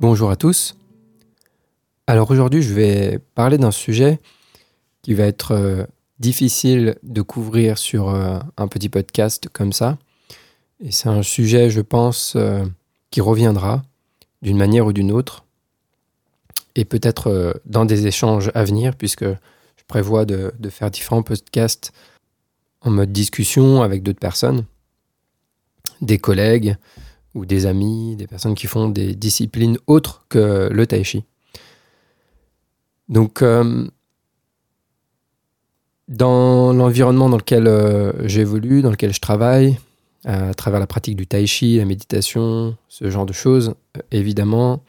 Bonjour à tous. Alors aujourd'hui, je vais parler d'un sujet qui va être euh, difficile de couvrir sur euh, un petit podcast comme ça. Et c'est un sujet, je pense, euh, qui reviendra d'une manière ou d'une autre. Et peut-être dans des échanges à venir, puisque je prévois de, de faire différents podcasts en mode discussion avec d'autres personnes, des collègues, ou des amis, des personnes qui font des disciplines autres que le tai chi. Donc, euh, dans l'environnement dans lequel euh, j'évolue, dans lequel je travaille, à travers la pratique du tai chi, la méditation, ce genre de choses, euh, évidemment,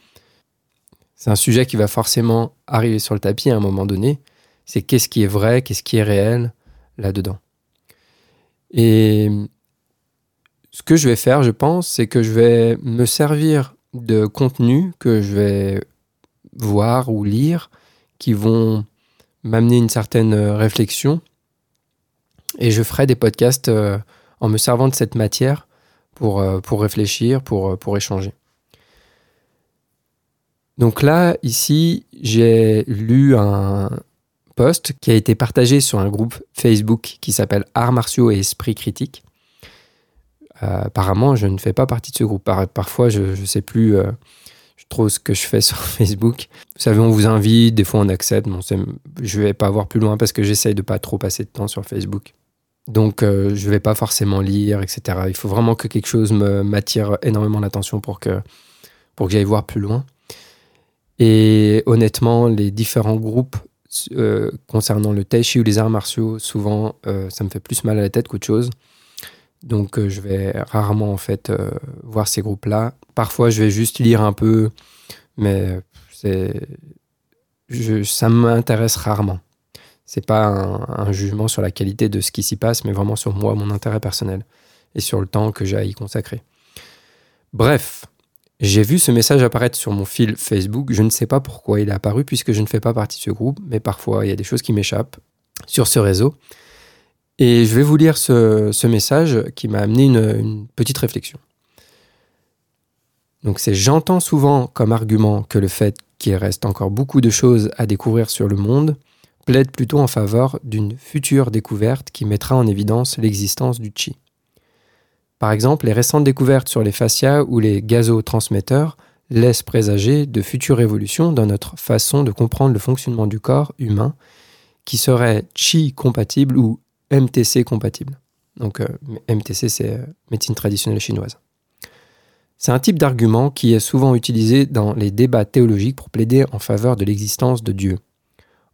c'est un sujet qui va forcément arriver sur le tapis à un moment donné. C'est qu'est-ce qui est vrai, qu'est-ce qui est réel là-dedans. Et ce que je vais faire, je pense, c'est que je vais me servir de contenus que je vais voir ou lire qui vont m'amener une certaine euh, réflexion. Et je ferai des podcasts euh, en me servant de cette matière pour, euh, réfléchir, pour, pour échanger. Donc là, ici, j'ai lu un post qui a été partagé sur un groupe Facebook qui s'appelle Arts martiaux et esprit critique. Euh, apparemment, je ne fais pas partie de ce groupe. parfois, je ne sais plus euh, trop ce que je fais sur Facebook. Vous savez, on vous invite, des fois on accepte. Bon, je ne vais pas voir plus loin parce que j'essaye de pas trop passer de temps sur Facebook. Donc, euh, je ne vais pas forcément lire, etc. Il faut vraiment que quelque chose m'attire énormément l'attention pour que, pour que j'aille voir plus loin. Et honnêtement, les différents groupes concernant le tai chi ou les arts martiaux, souvent, ça me fait plus mal à la tête qu'autre chose. Donc euh, je vais rarement en fait euh, voir ces groupes-là. Parfois je vais juste lire un peu, mais c'est, ça m'intéresse rarement. C'est pas un, jugement sur la qualité de ce qui s'y passe, mais vraiment sur moi, mon intérêt personnel et sur le temps que j'ai à y consacrer. Bref, j'ai vu ce message apparaître sur mon fil Facebook. Je ne sais pas pourquoi il est apparu puisque je ne fais pas partie de ce groupe, mais parfois il y a des choses qui m'échappent sur ce réseau. Et je vais vous lire ce, message qui m'a amené une, petite réflexion. Donc c'est j'entends souvent comme argument que le fait qu'il reste encore beaucoup de choses à découvrir sur le monde plaide plutôt en faveur d'une future découverte qui mettra en évidence l'existence du chi. Par exemple, les récentes découvertes sur les fascias ou les gazotransmetteurs laissent présager de futures évolutions dans notre façon de comprendre le fonctionnement du corps humain qui serait chi compatible ou MTC compatible. Donc euh, MTC, c'est euh, médecine traditionnelle chinoise. C'est un type d'argument qui est souvent utilisé dans les débats théologiques pour plaider en faveur de l'existence de Dieu.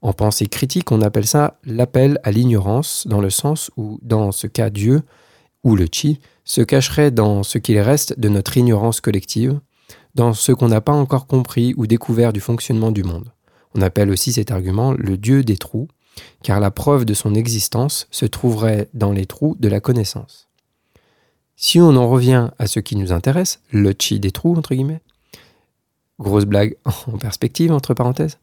En pensée critique, on appelle ça l'appel à l'ignorance, dans le sens où, dans ce cas, Dieu, ou le chi, se cacherait dans ce qu'il reste de notre ignorance collective, dans ce qu'on n'a pas encore compris ou découvert du fonctionnement du monde. On appelle aussi cet argument le Dieu des trous, car la preuve de son existence se trouverait dans les trous de la connaissance. Si on en revient à ce qui nous intéresse, le chi des trous, entre guillemets, grosse blague en perspective, entre parenthèses,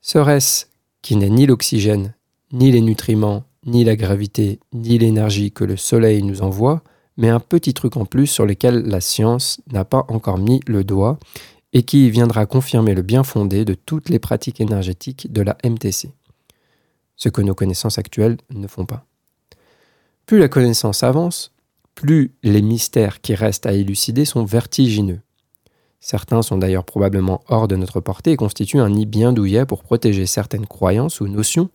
serait-ce qui n'est ni l'oxygène, ni les nutriments, ni la gravité, ni l'énergie que le Soleil nous envoie, mais un petit truc en plus sur lequel la science n'a pas encore mis le doigt et qui viendra confirmer le bien fondé de toutes les pratiques énergétiques de la MTC ce que nos connaissances actuelles ne font pas. Plus la connaissance avance, plus les mystères qui restent à élucider sont vertigineux. Certains sont d'ailleurs probablement hors de notre portée et constituent un nid bien douillet pour protéger certaines croyances ou notions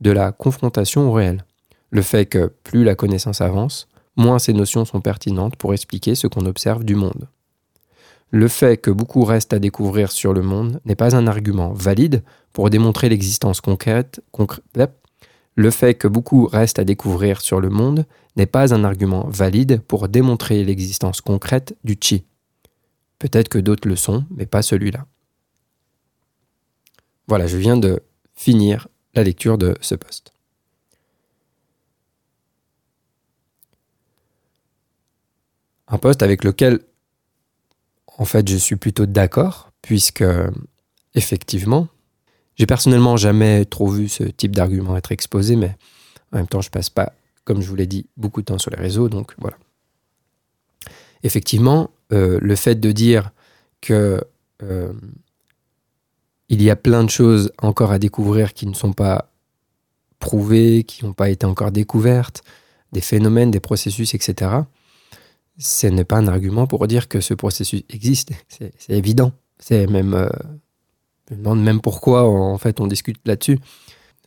de la confrontation au réel. Le fait que plus la connaissance avance, moins ces notions sont pertinentes pour expliquer ce qu'on observe du monde. Le fait que beaucoup reste à découvrir sur le monde n'est pas un argument valide pour démontrer l'existence concrète. le fait que beaucoup reste à découvrir sur le monde n'est pas un argument valide pour démontrer l'existence concrète du chi. Peut-être que d'autres le sont, mais pas celui-là. Voilà, je viens de finir la lecture de ce poste. Un poste avec lequel, en fait, je suis plutôt d'accord, puisque, effectivement, j'ai personnellement jamais trop vu ce type d'argument être exposé, mais en même temps, je passe pas, comme je vous l'ai dit, beaucoup de temps sur les réseaux, donc voilà. Effectivement, euh, le fait de dire que euh, il y a plein de choses encore à découvrir qui ne sont pas prouvées, qui n'ont pas été encore découvertes, des phénomènes, des processus, etc. Ce n'est pas un argument pour dire que ce processus existe. C'est évident. C'est même. Euh, je me demande même pourquoi en fait on discute là-dessus.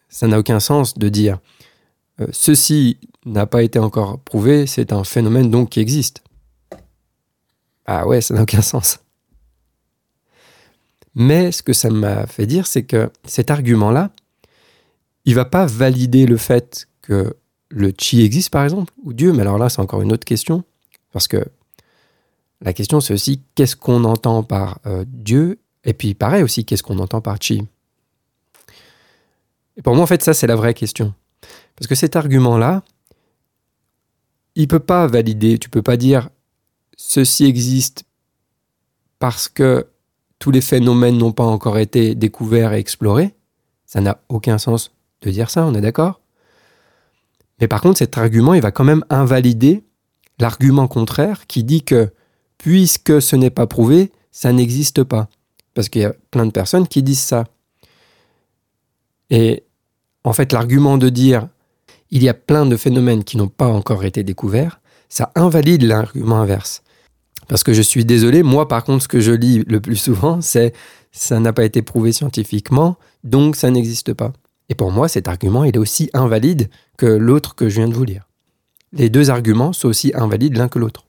Ça n'a aucun sens de dire euh, ceci n'a pas été encore prouvé, c'est un phénomène donc qui existe. Ah ouais, ça n'a aucun sens. Mais ce que ça m'a fait dire, c'est que cet argument-là, il va pas valider le fait que le chi existe, par exemple, ou Dieu. Mais alors là, c'est encore une autre question. Parce que la question, c'est aussi qu'est-ce qu'on entend par euh, Dieu Et puis, pareil aussi, qu'est-ce qu'on entend par chi? Et pour moi, en fait, ça, c'est la vraie question. Parce que cet argument-là, il peut pas valider. Tu peux pas dire ceci existe parce que tous les phénomènes n'ont pas encore été découverts et explorés. Ça n'a aucun sens de dire ça, on est d'accord? Mais par contre, cet argument, il va quand même invalider l'argument contraire qui dit que puisque ce n'est pas prouvé, ça n'existe pas. Parce qu'il y a plein de personnes qui disent ça. Et en fait, l'argument de dire il y a plein de phénomènes qui n'ont pas encore été découverts, ça invalide l'argument inverse. Parce que je suis désolé, moi par contre, ce que je lis le plus souvent, c'est ça n'a pas été prouvé scientifiquement, donc ça n'existe pas. Et pour moi, cet argument, il est aussi invalide que l'autre que je viens de vous lire. Les deux arguments sont aussi invalides l'un que l'autre.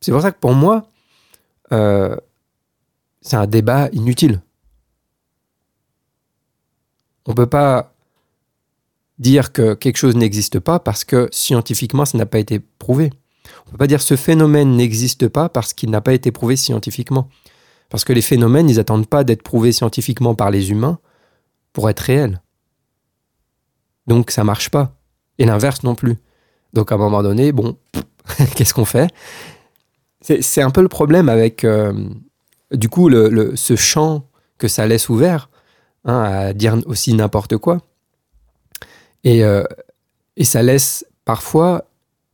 C'est pour ça que pour moi, euh, c'est un débat inutile. On ne peut pas dire que quelque chose n'existe pas parce que scientifiquement, ça n'a pas été prouvé. On ne peut pas dire ce phénomène n'existe pas parce qu'il n'a pas été prouvé scientifiquement. Parce que les phénomènes, ils n'attendent pas d'être prouvés scientifiquement par les humains pour être réels. Donc ça marche pas. Et l'inverse non plus. Donc à un moment donné, bon, qu'est-ce qu'on fait? C'est un peu le problème avec, euh, du coup, le, ce champ que ça laisse ouvert hein, à dire aussi n'importe quoi. Et, euh, et ça laisse parfois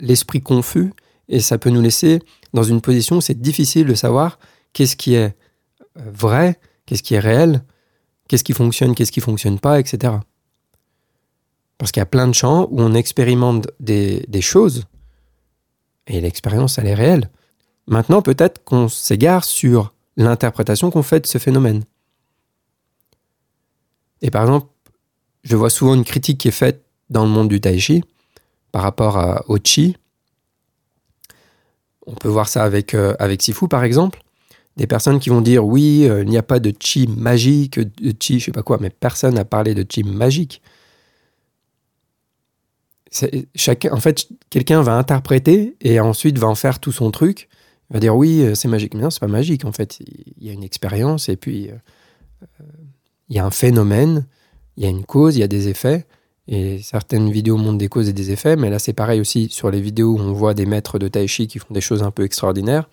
l'esprit confus et ça peut nous laisser dans une position où c'est difficile de savoir qu'est-ce qui est euh, vrai, qu'est-ce qui est réel, qu'est-ce qui fonctionne, qu'est-ce qui fonctionne pas, etc. Parce qu'il y a plein de champs où on expérimente des, des choses et l'expérience, elle est réelle. Maintenant, peut-être qu'on s'égare sur l'interprétation qu'on fait de ce phénomène. Et par exemple, je vois souvent une critique qui est faite dans le monde du tai chi par rapport au chi, on peut voir ça avec, euh, avec Sifu, par exemple. Des personnes qui vont dire oui, euh, il n'y a pas de chi magique, de chi, je sais pas quoi, mais personne n'a parlé de chi magique. Chacun, en fait, quelqu'un va interpréter et ensuite va en faire tout son truc. Va dire oui, euh, c'est magique. Mais non, c'est pas magique. En fait, il y a une expérience et puis il y a un phénomène, il y a une cause, il y a des effets. Et certaines vidéos montrent des causes et des effets, mais là c'est pareil aussi sur les vidéos où on voit des maîtres de tai chi qui font des choses un peu extraordinaires.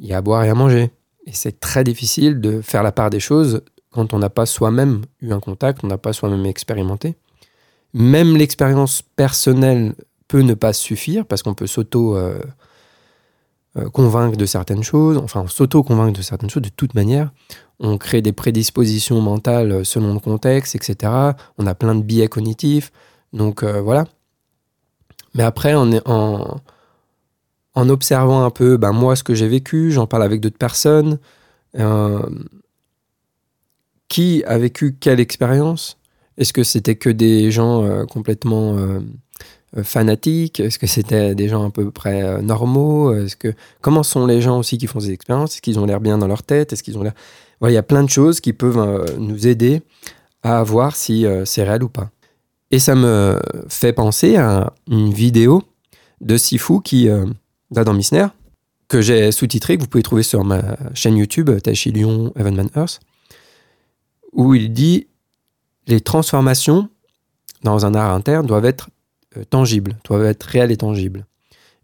Il y a à boire et à manger. Et c'est très difficile de faire la part des choses quand on n'a pas soi-même eu un contact, on n'a pas soi-même expérimenté. Même l'expérience personnelle peut ne pas suffire parce qu'on peut s'auto euh, euh, convaincre de certaines choses, enfin s'auto-convaincre de certaines choses de toute manière on crée des prédispositions mentales selon le contexte, etc. On a plein de biais cognitifs. Donc euh, voilà. Mais après, en, en, en, observant un peu ben, moi ce que j'ai vécu, j'en parle avec d'autres personnes. Euh, qui a vécu quelle expérience? Est-ce que c'était que des gens euh, complètement fanatiques? Est-ce que c'était des gens à peu près normaux? Est-ce que comment sont les gens aussi qui font ces expériences? Est-ce qu'ils ont l'air bien dans leur tête? Est-ce qu'ils ont l'air il y a plein de choses qui peuvent euh, nous aider à voir si euh, c'est réel ou pas. Et ça me fait penser à une vidéo de Sifu qui, euh, va dans Misner, que j'ai sous-titré, que vous pouvez trouver sur ma chaîne YouTube, Taishi Lyon Evanman Earth, où il dit les transformations dans un art interne doivent être euh, tangibles, doivent être réelles et tangibles.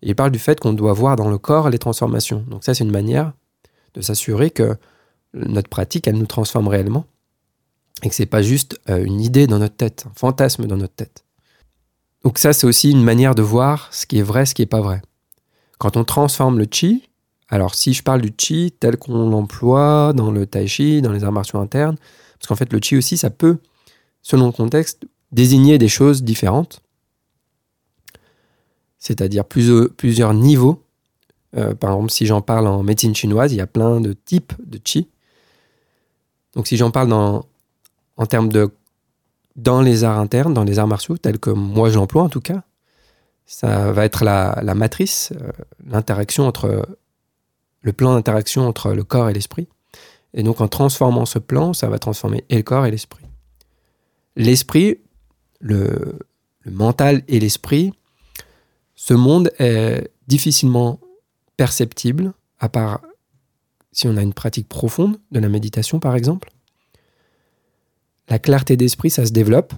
Il parle du fait qu'on doit voir dans le corps les transformations. Donc ça, c'est une manière de s'assurer que notre pratique, elle nous transforme réellement et que c'est pas juste euh, une idée dans notre tête, un fantasme dans notre tête. Donc ça, c'est aussi une manière de voir ce qui est vrai, ce qui n'est pas vrai. Quand on transforme le chi, alors si je parle du chi tel qu'on l'emploie dans le tai chi, dans les arts martiaux internes, parce qu'en fait le chi aussi, ça peut, selon le contexte, désigner des choses différentes, c'est-à-dire plusieurs niveaux. Euh, par exemple, si j'en parle en médecine chinoise, il y a plein de types de chi. Donc si j'en parle dans, en termes de dans les arts internes, dans les arts martiaux, tels que moi j'emploie en tout cas, ça va être la, matrice, euh, l'interaction entre le plan d'interaction entre le corps et l'esprit. Et donc en transformant ce plan, ça va transformer et le corps et l'esprit. L'esprit, le, le mental et l'esprit, ce monde est difficilement perceptible, à part si on a une pratique profonde de la méditation par exemple. La clarté d'esprit, ça se développe.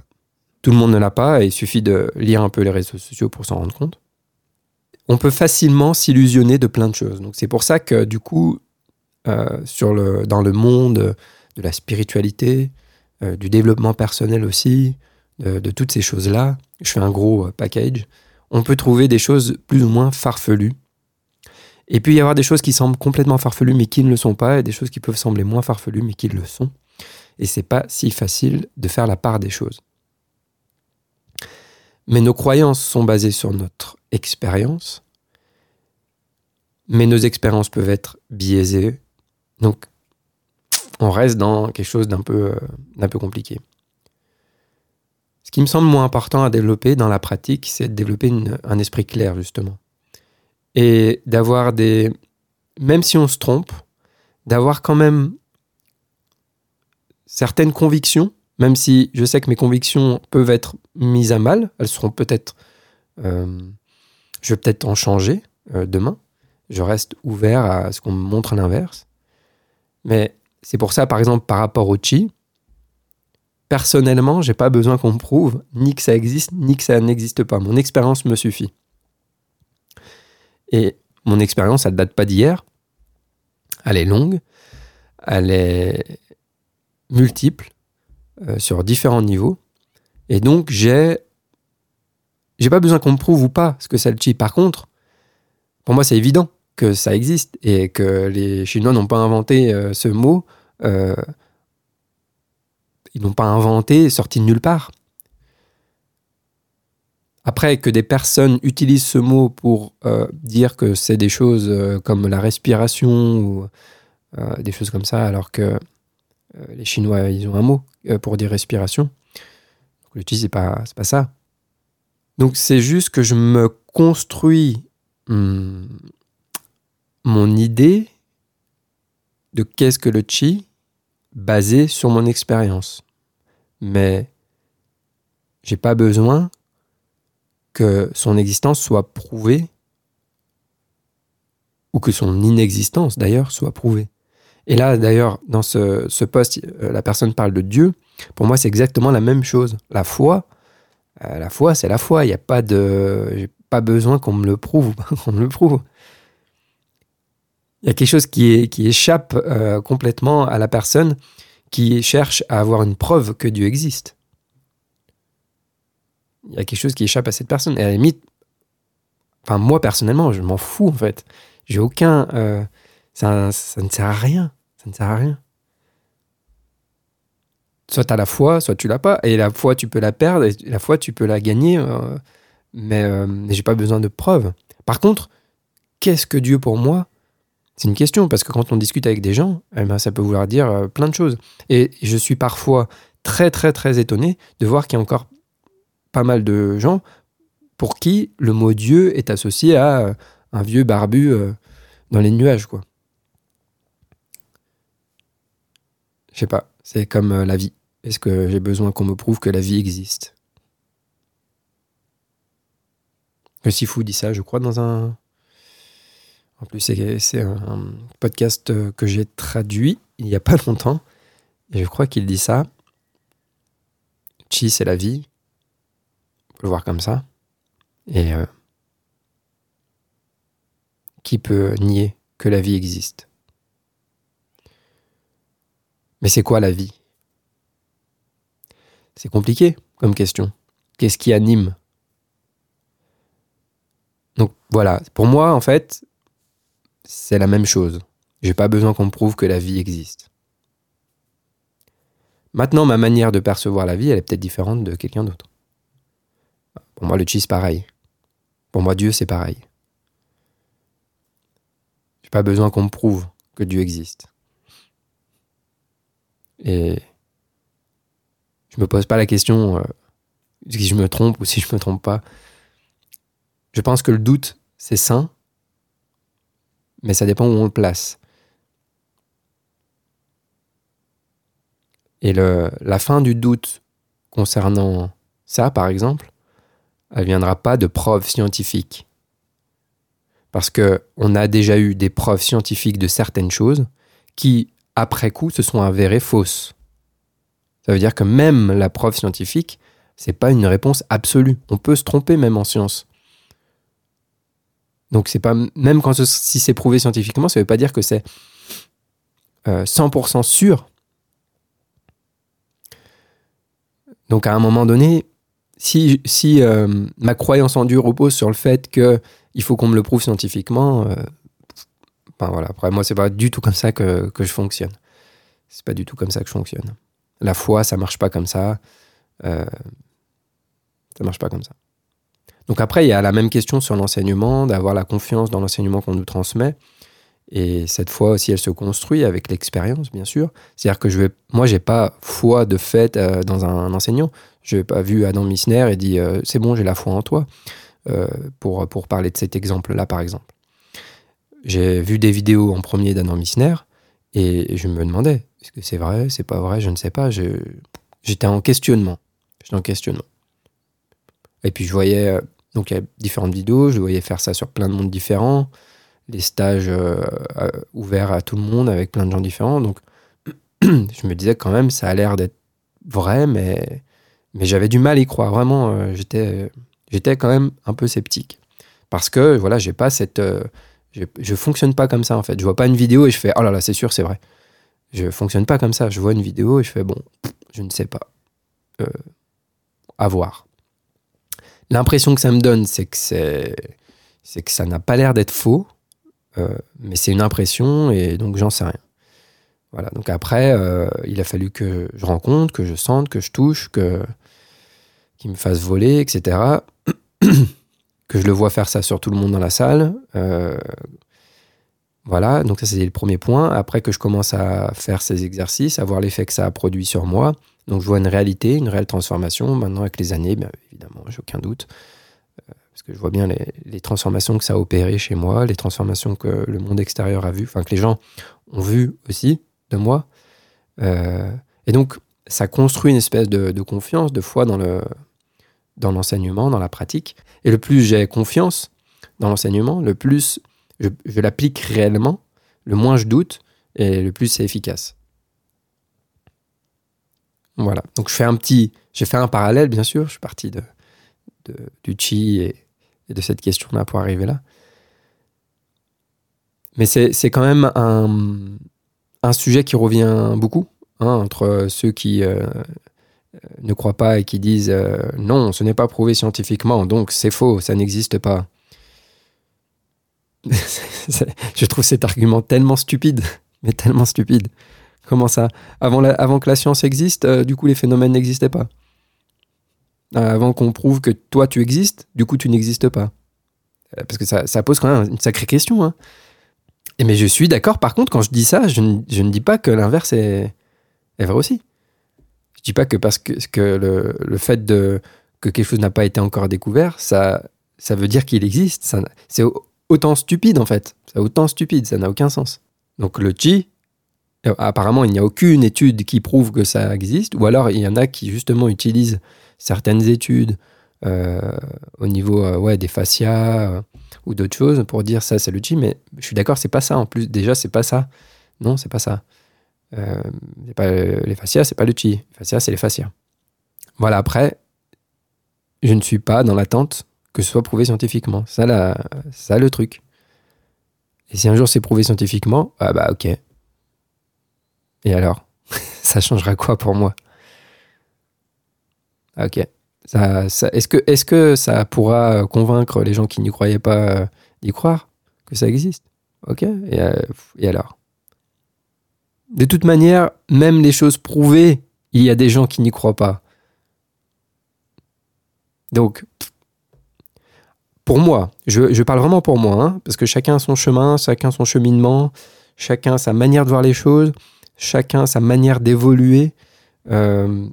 Tout le monde ne l'a pas il suffit de lire un peu les réseaux sociaux pour s'en rendre compte. On peut facilement s'illusionner de plein de choses. Donc c'est pour ça que du coup, euh, dans le monde de la spiritualité, euh, du développement personnel aussi, de, toutes ces choses-là, je fais un gros euh, package, on peut trouver des choses plus ou moins farfelues. Et puis il y avoir des choses qui semblent complètement farfelues mais qui ne le sont pas, et des choses qui peuvent sembler moins farfelues mais qui le sont et c'est pas si facile de faire la part des choses. Mais nos croyances sont basées sur notre expérience, mais nos expériences peuvent être biaisées, donc on reste dans quelque chose d'un peu, euh, d'un peu compliqué. Ce qui me semble moins important à développer dans la pratique, c'est de développer un esprit clair, justement. Et d'avoir des... Même si on se trompe, d'avoir quand même certaines convictions, même si je sais que mes convictions peuvent être mises à mal, elles seront peut-être... Euh, je vais peut-être en changer euh, demain. Je reste ouvert à ce qu'on me montre l'inverse. Mais c'est pour ça, par exemple, par rapport au chi, personnellement, j'ai pas besoin qu'on me prouve ni que ça existe, ni que ça n'existe pas. Mon expérience me suffit. Et mon expérience, elle date pas d'hier. Elle est longue. Elle est multiples euh, sur différents niveaux. Et donc, j'ai j'ai pas besoin qu'on me prouve ou pas ce que c'est le chi. Par contre, pour moi, c'est évident que ça existe et que les Chinois n'ont pas inventé euh, ce mot. Euh, ils n'ont pas inventé, sorti de nulle part. Après, que des personnes utilisent ce mot pour dire que c'est des choses comme la respiration ou des choses comme ça, alors que euh, les Chinois, ils ont un mot euh, pour dire respiration. le chi, c'est pas, pas ça. Donc c'est juste que je me construis hmm, mon idée de qu'est-ce que le chi basé sur mon expérience. Mais j'ai pas besoin que son existence soit prouvée ou que son inexistence d'ailleurs soit prouvée. Et là, d'ailleurs, dans ce, ce post, euh, la personne parle de Dieu. Pour moi, c'est exactement la même chose. La foi, euh, la foi, c'est la foi. Il n'y a pas de, j'ai pas besoin qu'on me le prouve, qu'on me le prouve. Il y a quelque chose qui, échappe euh, complètement à la personne qui cherche à avoir une preuve que Dieu existe. Il y a quelque chose qui échappe à cette personne. Et à la limite, enfin moi personnellement, je m'en fous en fait. J'ai aucun, ça, ça ne sert à rien. Ça ne sert à rien. Soit tu as la foi, soit tu l'as pas. Et la foi, tu peux la perdre, et la foi, tu peux la gagner. Euh, mais euh, j'ai pas besoin de preuves. Par contre, qu'est-ce que Dieu pour moi? C'est une question, parce que quand on discute avec des gens, eh ben, ça peut vouloir dire euh, plein de choses. Et je suis parfois très, très, très étonné de voir qu'il y a encore pas mal de gens pour qui le mot Dieu est associé à un vieux barbu dans les nuages, quoi. Je sais pas, c'est comme euh, la vie. Est-ce que j'ai besoin qu'on me prouve que la vie existe? Le Sifu dit ça, je crois, dans un, En plus, c'est un podcast que j'ai traduit il n'y a pas longtemps. Je crois qu'il dit ça. Chi, c'est la vie. On peut le voir comme ça. Et euh, qui peut nier que la vie existe? Mais c'est quoi la vie? C'est compliqué comme question. Qu'est-ce qui anime? Donc voilà, pour moi, en fait, c'est la même chose. J'ai pas besoin qu'on me prouve que la vie existe. Maintenant, ma manière de percevoir la vie, elle est peut-être différente de quelqu'un d'autre. Pour moi, le chi, c'est pareil. Pour moi, Dieu, c'est pareil. J'ai pas besoin qu'on me prouve que Dieu existe. Et je me pose pas la question euh, si je me trompe ou si je me trompe pas. Je pense que le doute, c'est sain, mais ça dépend où on le place. Et la fin du doute concernant ça, par exemple, elle viendra pas de preuves scientifiques. Parce qu'on a déjà eu des preuves scientifiques de certaines choses qui, après coup, se sont avérées fausses. Ça veut dire que même la preuve scientifique, c'est pas une réponse absolue. On peut se tromper même en science. Donc c'est pas même quand si c'est prouvé scientifiquement, ça veut pas dire que c'est 100% euh, sûr Donc à un moment donné, si, si euh, ma croyance en Dieu repose sur le fait qu'il faut qu'on me le prouve scientifiquement, euh, voilà, après moi c'est pas du tout comme ça que, je fonctionne. C'est pas du tout comme ça que je fonctionne. La foi, ça marche pas comme ça. Ça marche pas comme ça. Donc après, il y a la même question sur l'enseignement, d'avoir la confiance dans l'enseignement qu'on nous transmet. Et cette foi aussi, elle se construit avec l'expérience, bien sûr. C'est-à-dire que je vais, moi, j'ai pas foi de fait euh, dans un, enseignant. Je n'ai pas vu Adam Missner et dit euh, c'est bon, j'ai la foi en toi. Euh, pour, pour parler de cet exemple-là, par exemple. J'ai vu des vidéos en premier d'Adam Missner et je me demandais est-ce que c'est vrai, c'est pas vrai, je ne sais pas. J'étais en questionnement. J'étais en questionnement. Et puis je voyais, donc il y a différentes vidéos, je voyais faire ça sur plein de mondes différents des stages euh, euh, ouverts à tout le monde avec plein de gens différents. Donc, je me disais quand même, ça a l'air d'être vrai, mais, mais j'avais du mal à y croire. Vraiment, euh, j'étais, quand même un peu sceptique. Parce que, voilà, j'ai pas cette. je, je fonctionne pas comme ça, en fait. Je vois pas une vidéo et je fais, oh là là, c'est sûr, c'est vrai. Je fonctionne pas comme ça. Je vois une vidéo et je fais, bon, je ne sais pas. à voir. L'impression que ça me donne, c'est que ça n'a pas l'air d'être faux. Euh, mais c'est une impression et donc j'en sais rien. Voilà. Donc après, euh, il a fallu que je rencontre, que je sente, que je touche, que qu'il me fasse voler, etc. que je le vois faire ça sur tout le monde dans la salle. Euh, voilà, donc ça c'est le premier point. Après que je commence à faire ces exercices, à voir l'effet que ça a produit sur moi. Donc je vois une réalité, une réelle transformation. Maintenant avec les années, bien évidemment, j'ai aucun doute parce que je vois bien les, transformations que ça a opéré chez moi, les transformations que le monde extérieur a vues, enfin que les gens ont vues aussi de moi. Euh, et donc, ça construit une espèce de, confiance, de foi dans le dans l'enseignement, dans la pratique. Et le plus j'ai confiance dans l'enseignement, le plus je l'applique réellement, le moins je doute et le plus c'est efficace. Voilà. Donc je fais un petit, j'ai fait un parallèle bien sûr. Je suis parti de, du chi et, de cette question-là pour arriver là. Mais c'est quand même un, sujet qui revient beaucoup hein, entre ceux qui euh, ne croient pas et qui disent euh, non, ce n'est pas prouvé scientifiquement, donc c'est faux, ça n'existe pas. Je trouve cet argument tellement stupide, mais tellement stupide. Comment ça? Avant, avant que la science existe, euh, du coup, les phénomènes n'existaient pas. Euh, avant qu'on prouve que toi tu existes, du coup tu n'existes pas. Euh, parce que ça, pose quand même une sacrée question. Hein. Et mais je suis d'accord, par contre, quand je dis ça, je ne, dis pas que l'inverse est, vrai aussi. Je dis pas que parce que, que le, fait de, que quelque chose n'a pas été encore découvert, ça, ça veut dire qu'il existe. C'est autant stupide en fait. C'est autant stupide, ça n'a aucun sens. Donc le chi, apparemment, il n'y a aucune étude qui prouve que ça existe, ou alors il y en a qui justement utilisent certaines études au niveau ouais, des fascias ou d'autres choses pour dire ça c'est le chi, mais je suis d'accord, c'est pas ça en plus. Déjà, c'est pas ça. Non, c'est pas ça. pas, les fascias, c'est pas le chi. Les fascias, c'est les fascias. Voilà, après, je ne suis pas dans l'attente que ce soit prouvé scientifiquement. Ça, la, ça le truc. Et si un jour c'est prouvé scientifiquement, ah bah ok. Et alors Ça changera quoi pour moi? Ok. Est-ce, que, ça pourra convaincre les gens qui n'y croyaient pas euh, d'y croire que ça existe? Ok. Et, euh, alors? De toute manière, même les choses prouvées, il y a des gens qui n'y croient pas. Donc, pour moi, je, parle vraiment pour moi, hein, parce que chacun a son chemin, chacun son cheminement, chacun sa manière de voir les choses, chacun sa manière d'évoluer. Euh,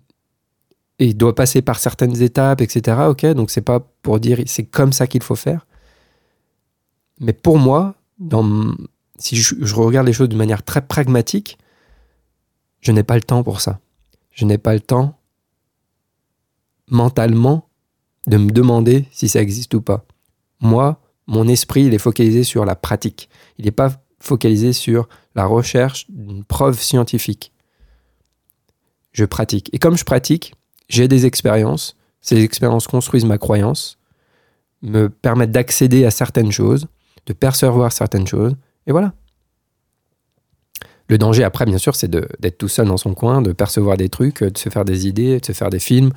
et doit passer par certaines étapes, etc. Ok, donc c'est pas pour dire c'est comme ça qu'il faut faire. Mais pour moi, si je, je, regarde les choses de manière très pragmatique, je n'ai pas le temps pour ça. Je n'ai pas le temps mentalement de me demander si ça existe ou pas. Moi, mon esprit, il est focalisé sur la pratique. Il n'est pas focalisé sur la recherche d'une preuve scientifique. Je pratique. Et comme je pratique, j'ai des expériences. Ces expériences construisent ma croyance, me permettent d'accéder à certaines choses, de percevoir certaines choses. Et voilà. Le danger après, bien sûr, c'est d'être tout seul dans son coin, de percevoir des trucs, de se faire des idées, de se faire des films,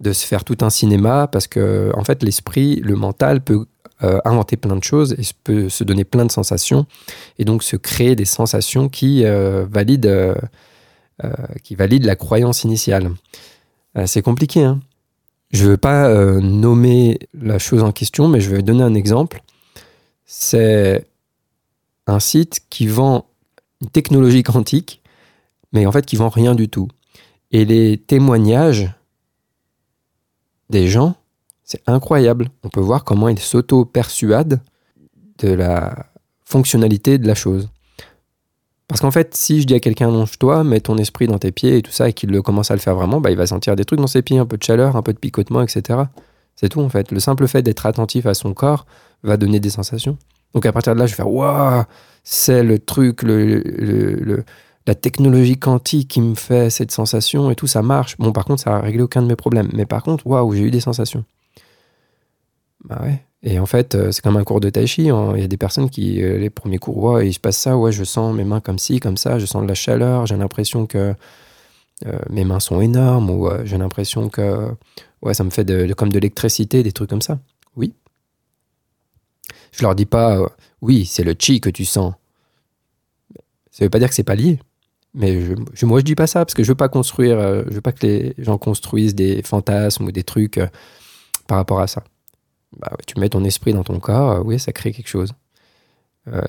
de se faire tout un cinéma parce que en fait l'esprit, le mental peut euh, inventer plein de choses et peut se donner plein de sensations et donc se créer des sensations qui euh, valident euh, qui valident la croyance initiale. c'est compliqué. Hein je ne veux pas nommer la chose en question, mais je vais donner un exemple. C'est un site qui vend une technologie quantique, mais en fait qui vend rien du tout. Et les témoignages des gens, c'est incroyable. On peut voir comment ils s'auto-persuadent de la fonctionnalité de la chose. Parce qu'en fait, si je dis à quelqu'un allonge-toi, mets ton esprit dans tes pieds et tout ça, et qu'il commence à le faire vraiment, bah, il va sentir des trucs dans ses pieds, un peu de chaleur, un peu de picotement, etc. C'est tout en fait. Le simple fait d'être attentif à son corps va donner des sensations. Donc à partir de là, je vais faire waouh, c'est le truc, le, la technologie quantique qui me fait cette sensation et tout, ça marche. Bon, par contre, ça a réglé aucun de mes problèmes. Mais par contre, waouh, j'ai eu des sensations. Bah ouais. Et en fait, euh, c'est comme un cours de tai chi. Hein. Il y a des personnes qui, euh, les premiers cours, ouais, il se passe ça, ouais, je sens mes mains comme ci, comme ça, je sens de la chaleur, j'ai l'impression que euh, mes mains sont énormes, ou j'ai l'impression que ouais, ça me fait comme de l'électricité, des trucs comme ça. Oui. Je leur dis pas, oui, c'est le chi que tu sens. Ça veut pas dire que c'est pas lié. Mais je, moi, je dis pas ça parce que je veux pas construire, euh, je veux pas que les gens construisent des fantasmes ou des trucs euh, par rapport à ça. Bah, tu mets ton esprit dans ton corps, euh, oui, ça crée quelque chose.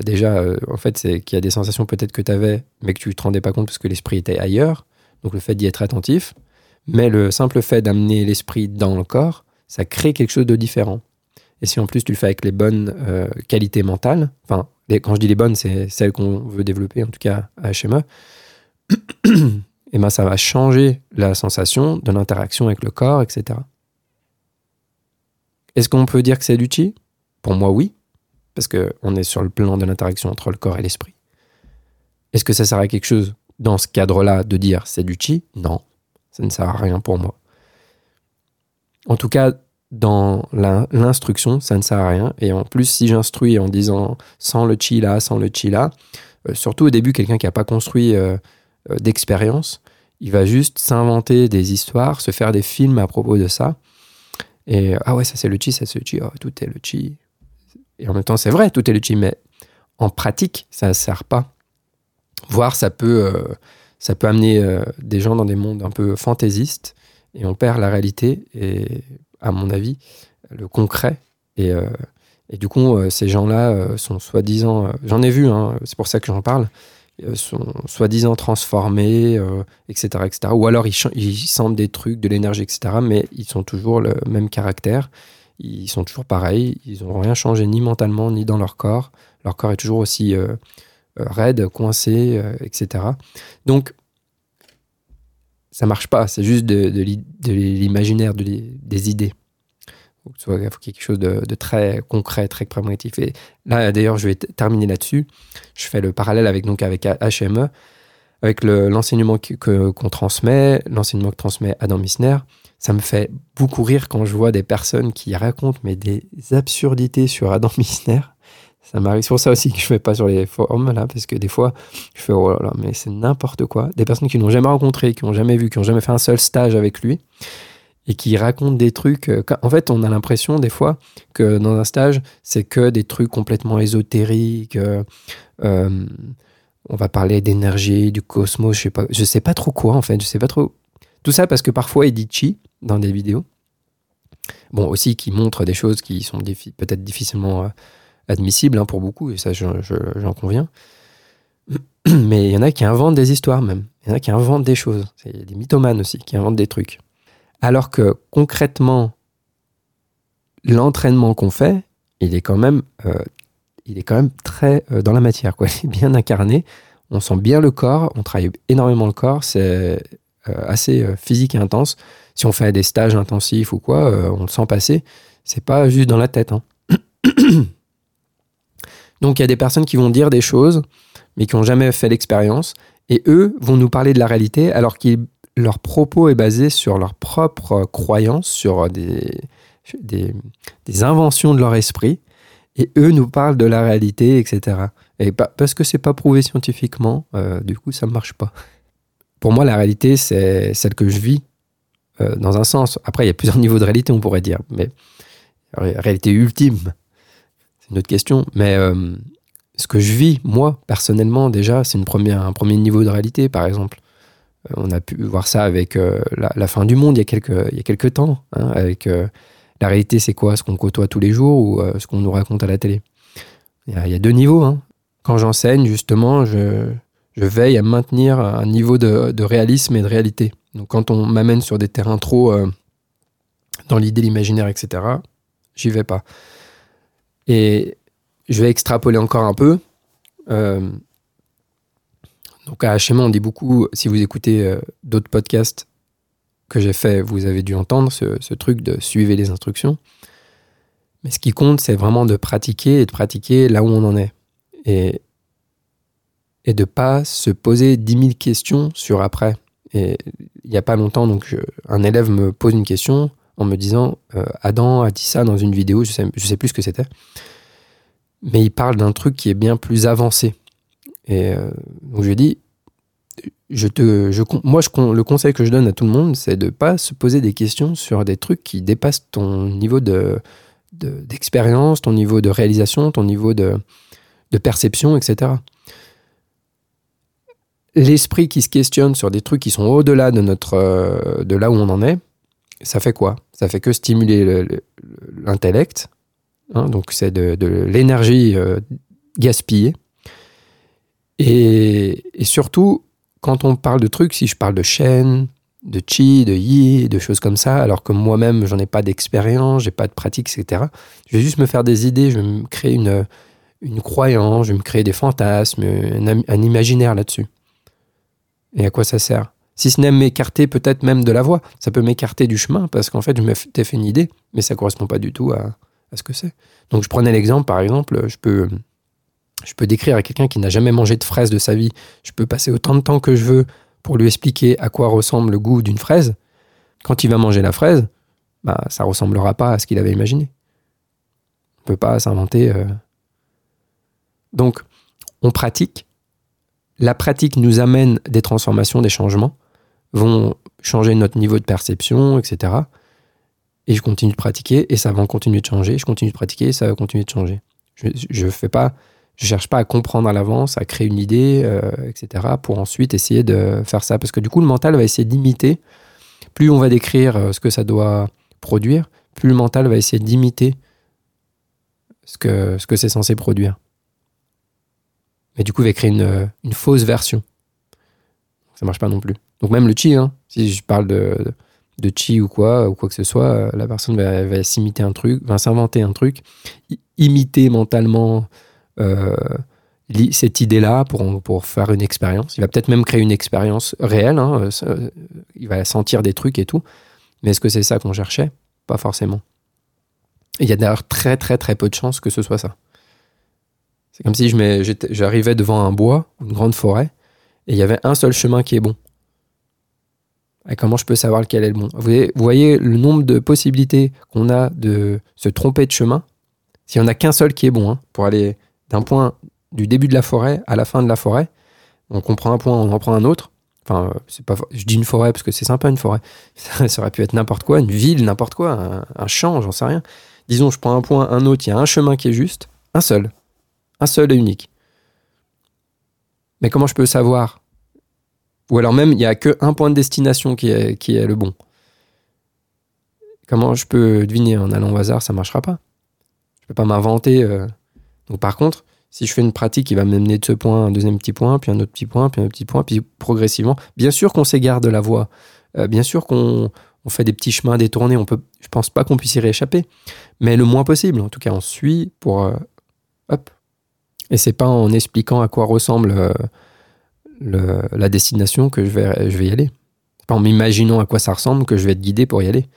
déjà, en fait, c'est qu'il y a des sensations peut-être que tu avais, mais que tu te rendais pas compte parce que l'esprit était ailleurs. Donc le fait d'y être attentif, mais le simple fait d'amener l'esprit dans le corps, ça crée quelque chose de différent. Et si en plus tu le fais avec les bonnes qualités mentales, enfin, quand je dis les bonnes, c'est celles qu'on veut développer, en tout cas à HME, et ben ça va changer la sensation de l'interaction avec le corps, etc. Est-ce qu'on peut dire que c'est du chi? Pour moi, oui, parce qu'on est sur le plan de l'interaction entre le corps et l'esprit. Est-ce que ça sert à quelque chose dans ce cadre-là de dire c'est du chi? Non, ça ne sert à rien pour moi. En tout cas, dans l'instruction, ça ne sert à rien. Et en plus, si j'instruis en disant sans le chi là, sans le chi là, euh, surtout au début, quelqu'un qui n'a pas construit euh, d'expérience. Il va juste s'inventer des histoires, se faire des films à propos de ça. Et ah ouais, ça c'est le chi, ça c'est le chi, oh, tout est le chi. Et en même temps, c'est vrai, tout est le chi, mais en pratique, ça ne sert pas. Voire, ça peut, euh, ça peut amener euh, des gens dans des mondes un peu fantaisistes et on perd la réalité et, à mon avis, le concret. Et, et du coup, ces gens-là sont soi-disant. j'en ai vu, hein, c'est pour ça que j'en parle euh, sont soi-disant transformés, etc., euh, etc. Ou alors ils, sentent des trucs, de l'énergie, etc. Mais ils sont toujours le même caractère. Ils sont toujours pareils. Ils n'ont rien changé ni mentalement ni dans leur corps. Leur corps est toujours aussi euh, raide, coincé, etc. Donc ça marche pas. C'est juste de, l'imaginaire, des idées. Faut que ce soit faut quelque chose de, très concret, très pragmatique. Et là, d'ailleurs, je vais terminer là-dessus. Je fais le parallèle avec, donc, avec HME, avec l'enseignement qu'on transmet, l'enseignement que transmet Adam Missner. Ça me fait beaucoup rire quand je vois des personnes qui racontent mais des absurdités sur Adam Missner. Ça m'arrive sur ça aussi que je fais pas sur les forums là, parce que des fois, je fais oh là là, mais c'est n'importe quoi. Des personnes qui n'ont jamais rencontré, qui n'ont jamais vu, qui n'ont jamais fait un seul stage avec lui, et qui racontent des trucs. Euh, en fait, on a l'impression des fois que dans un stage, c'est que des trucs complètement ésotériques. Euh, euh, on va parler d'énergie, du cosmos, je sais pas, je sais pas trop quoi en fait, je sais pas trop. Tout ça parce que parfois il dit chi dans des vidéos. Bon, aussi qui montre des choses qui sont peut-être difficilement admissibles hein, pour beaucoup, et ça j'en conviens. Mais il y en a qui inventent des histoires même. Il y en a qui inventent des choses. Il y a des mythomanes aussi qui inventent des trucs. Alors que concrètement, l'entraînement qu'on fait, il est quand même, euh, très euh, dans la matière. Quoi. Il est bien incarné. On sent bien le corps. On travaille énormément le corps. C'est euh, assez physique et intense. Si on fait des stages intensifs ou quoi, on le sent passer. C'est pas juste dans la tête. Hein. Donc il y a des personnes qui vont dire des choses, mais qui n'ont jamais fait l'expérience. Et eux vont nous parler de la réalité alors qu'ils leur propos est basé sur leur propre croyance, sur des, des, inventions de leur esprit, et eux nous parlent de la réalité, etc. Et parce que c'est pas prouvé scientifiquement, euh, du coup, ça ne marche pas. Pour moi, la réalité, c'est celle que je vis, euh, dans un sens. Après, il y a plusieurs niveaux de réalité, on pourrait dire, mais réalité ultime, c'est une autre question. Mais euh, ce que je vis, moi, personnellement, déjà, c'est un premier niveau de réalité, par exemple. Euh, on a pu voir ça avec euh, la, fin du monde il y a quelques, il y a quelques temps. Hein, avec euh, la réalité, c'est quoi Ce qu'on côtoie tous les jours ou ce qu'on nous raconte à la télé il y, a, deux niveaux. Hein. Quand j'enseigne, justement, je, veille à maintenir un niveau de, réalisme et de réalité. Donc quand on m'amène sur des terrains trop dans l'idée, l'imaginaire, etc., j'y vais pas. Et je vais extrapoler encore un peu. Donc à HMA, on dit beaucoup, si vous écoutez euh, d'autres podcasts que j'ai fait, vous avez dû entendre ce, truc de suivre les instructions. Mais ce qui compte, c'est vraiment de pratiquer et de pratiquer là où on en est. Et, et de pas se poser 10 000 questions sur après. Et il n'y a pas longtemps, donc un élève me pose une question en me disant euh, Adam a dit ça dans une vidéo, je sais, je sais plus ce que c'était. Mais il parle d'un truc qui est bien plus avancé. Et euh, donc je lui dis, je te, je, moi, je, le conseil que je donne à tout le monde, c'est de ne pas se poser des questions sur des trucs qui dépassent ton niveau de, d'expérience, ton niveau de réalisation, ton niveau de, de perception, etc. L'esprit qui se questionne sur des trucs qui sont au-delà de, notre, euh, de là où on en est, ça fait quoi? Ça fait que stimuler l'intellect, hein, donc c'est de, de l'énergie euh, gaspillée et, surtout, quand on parle de trucs, si je parle de chaîne, de chi, de yi, de choses comme ça, alors que moi-même, j'en ai pas d'expérience, j'ai pas de pratique, etc. Je vais juste me faire des idées, je vais me créer une, une croyance, je vais me créer des fantasmes, un, imaginaire là-dessus. Et à quoi ça sert? Si ce n'est m'écarter peut-être même de la voie, ça peut m'écarter du chemin, parce qu'en fait, je m'ai fait une idée, mais ça correspond pas du tout à, à ce que c'est. Donc je prenais l'exemple, par exemple, je peux je peux décrire à quelqu'un qui n'a jamais mangé de fraise de sa vie. Je peux passer autant de temps que je veux pour lui expliquer à quoi ressemble le goût d'une fraise. Quand il va manger la fraise, bah, ça ressemblera pas à ce qu'il avait imaginé. On ne peut pas s'inventer. Euh. Donc, on pratique. La pratique nous amène des transformations, des changements, vont changer notre niveau de perception, etc. Et je continue de pratiquer et ça va continuer de changer. Je continue de pratiquer et ça va continuer de changer. Je ne fais pas je cherche pas à comprendre à l'avance, à créer une idée, euh, etc., pour ensuite essayer de faire ça. Parce que du coup, le mental va essayer d'imiter. Plus on va décrire euh, ce que ça doit produire, plus le mental va essayer d'imiter ce que, ce que c'est censé produire. Mais du coup, il va créer une, fausse version. Ça marche pas non plus. Donc même le chi, hein, si je parle de, de, chi ou quoi, ou quoi que ce soit, euh, la personne va, va s'imiter un truc, va s'inventer un truc, imiter mentalement cette idée-là pour, pour faire une expérience. Il va peut-être même créer une expérience réelle. Hein, euh, il va sentir des trucs et tout. Mais est-ce que c'est ça qu'on cherchait? Pas forcément. il y a d'ailleurs très très très peu de chances que ce soit ça. C'est comme si j'arrivais devant un bois, une grande forêt, et il y avait un seul chemin qui est bon. Comment je peux savoir lequel est le bon? Vous voyez, le nombre de possibilités qu'on a de se tromper de chemin? S'il n'y en a qu'un seul qui est bon, hein, pour aller d'un point du début de la forêt à la fin de la forêt, on prend un point, on en prend un autre. Enfin, c'est pas, je dis une forêt parce que c'est sympa une forêt. Ça, aurait pu être n'importe quoi, une ville, n'importe quoi, un, un champ, j'en sais rien. Disons, je prends un point, un autre, il y a un chemin qui est juste, un seul. Un seul et unique. Mais comment je peux savoir? Ou alors même, il n'y a qu'un point de destination qui est, qui est le bon. Comment je peux deviner? En allant au hasard Ça ne marchera pas. Je ne peux pas m'inventer. Euh. Donc par contre, si je fais une pratique qui va m'amener de ce point un deuxième petit point, puis un autre petit point, puis un autre petit point, puis progressivement, bien sûr qu'on s'égare de la voie. Euh, bien sûr qu'on on fait des petits chemins détournés. On peut, je pense pas qu'on puisse y rééchapper, mais le moins possible. En tout cas, on suit pour euh, hop. Et c'est pas en expliquant à quoi ressemble euh, la destination que je vais, je y aller. Pas en m'imaginant à quoi ça ressemble que je vais être guidé pour y aller.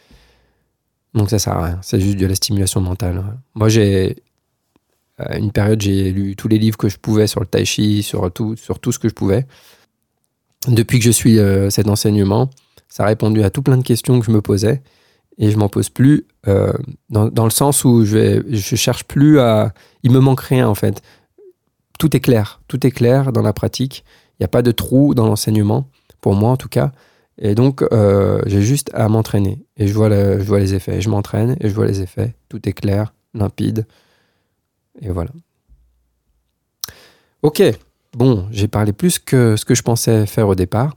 Donc ça sert à rien. C'est juste de la stimulation mentale. Moi, j'ai une période, j'ai lu tous les livres que je pouvais sur le tai chi, sur tout, sur tout ce que je pouvais. Depuis que je suis euh, cet enseignement, ça a répondu à tout plein de questions que je me posais et je m'en pose plus euh, dans, le sens où je, vais, cherche plus à. Il me manque rien en fait. Tout est clair, tout est clair dans la pratique. Il n'y a pas de trou dans l'enseignement, pour moi en tout cas. Et donc, euh, j'ai juste à m'entraîner et je vois, je vois les effets. Je m'entraîne et je vois les effets. Tout est clair, limpide. Et voilà. Ok, bon, j'ai parlé plus que ce que je pensais faire au départ.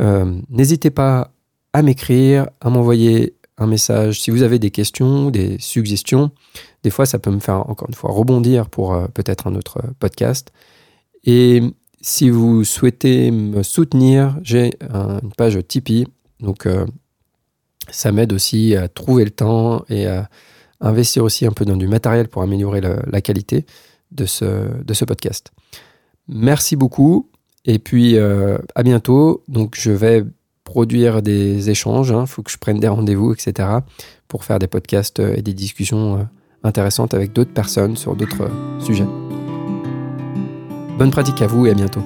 Euh, n'hésitez pas à m'écrire, à m'envoyer un message si vous avez des questions, des suggestions. Des fois, ça peut me faire encore une fois rebondir pour euh, peut-être un autre podcast. Et si vous souhaitez me soutenir, j'ai une page Tipeee. Donc, euh, ça m'aide aussi à trouver le temps et à investir aussi un peu dans du matériel pour améliorer la qualité de ce, podcast. Merci beaucoup. Et puis, euh, à bientôt. Donc, je vais produire des échanges. Il hein. faut que je prenne des rendez-vous, etc. pour faire des podcasts euh, et des discussions euh, intéressantes avec d'autres personnes sur d'autres sujets. Bonne pratique à vous et à bientôt.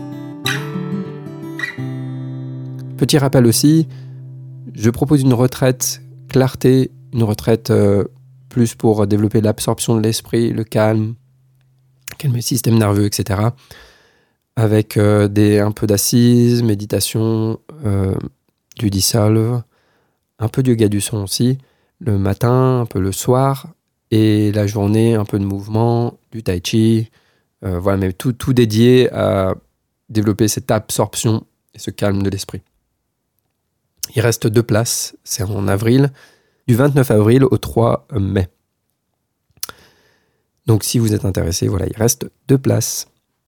Petit rappel aussi, je propose une retraite clarté, une retraite plus pour développer l'absorption de l'esprit, le calme, calmer le système nerveux, etc avec euh, des, un peu d'assises, méditation, euh, du dissolve, un peu de yoga du son aussi, le matin, un peu le soir, et la journée, un peu de mouvement, du tai chi, euh, voilà, mais tout, tout dédié à développer cette absorption et ce calme de l'esprit. Il reste deux places, c'est en avril, du 29 avril au 3 mai. Donc si vous êtes intéressé, voilà, il reste deux places.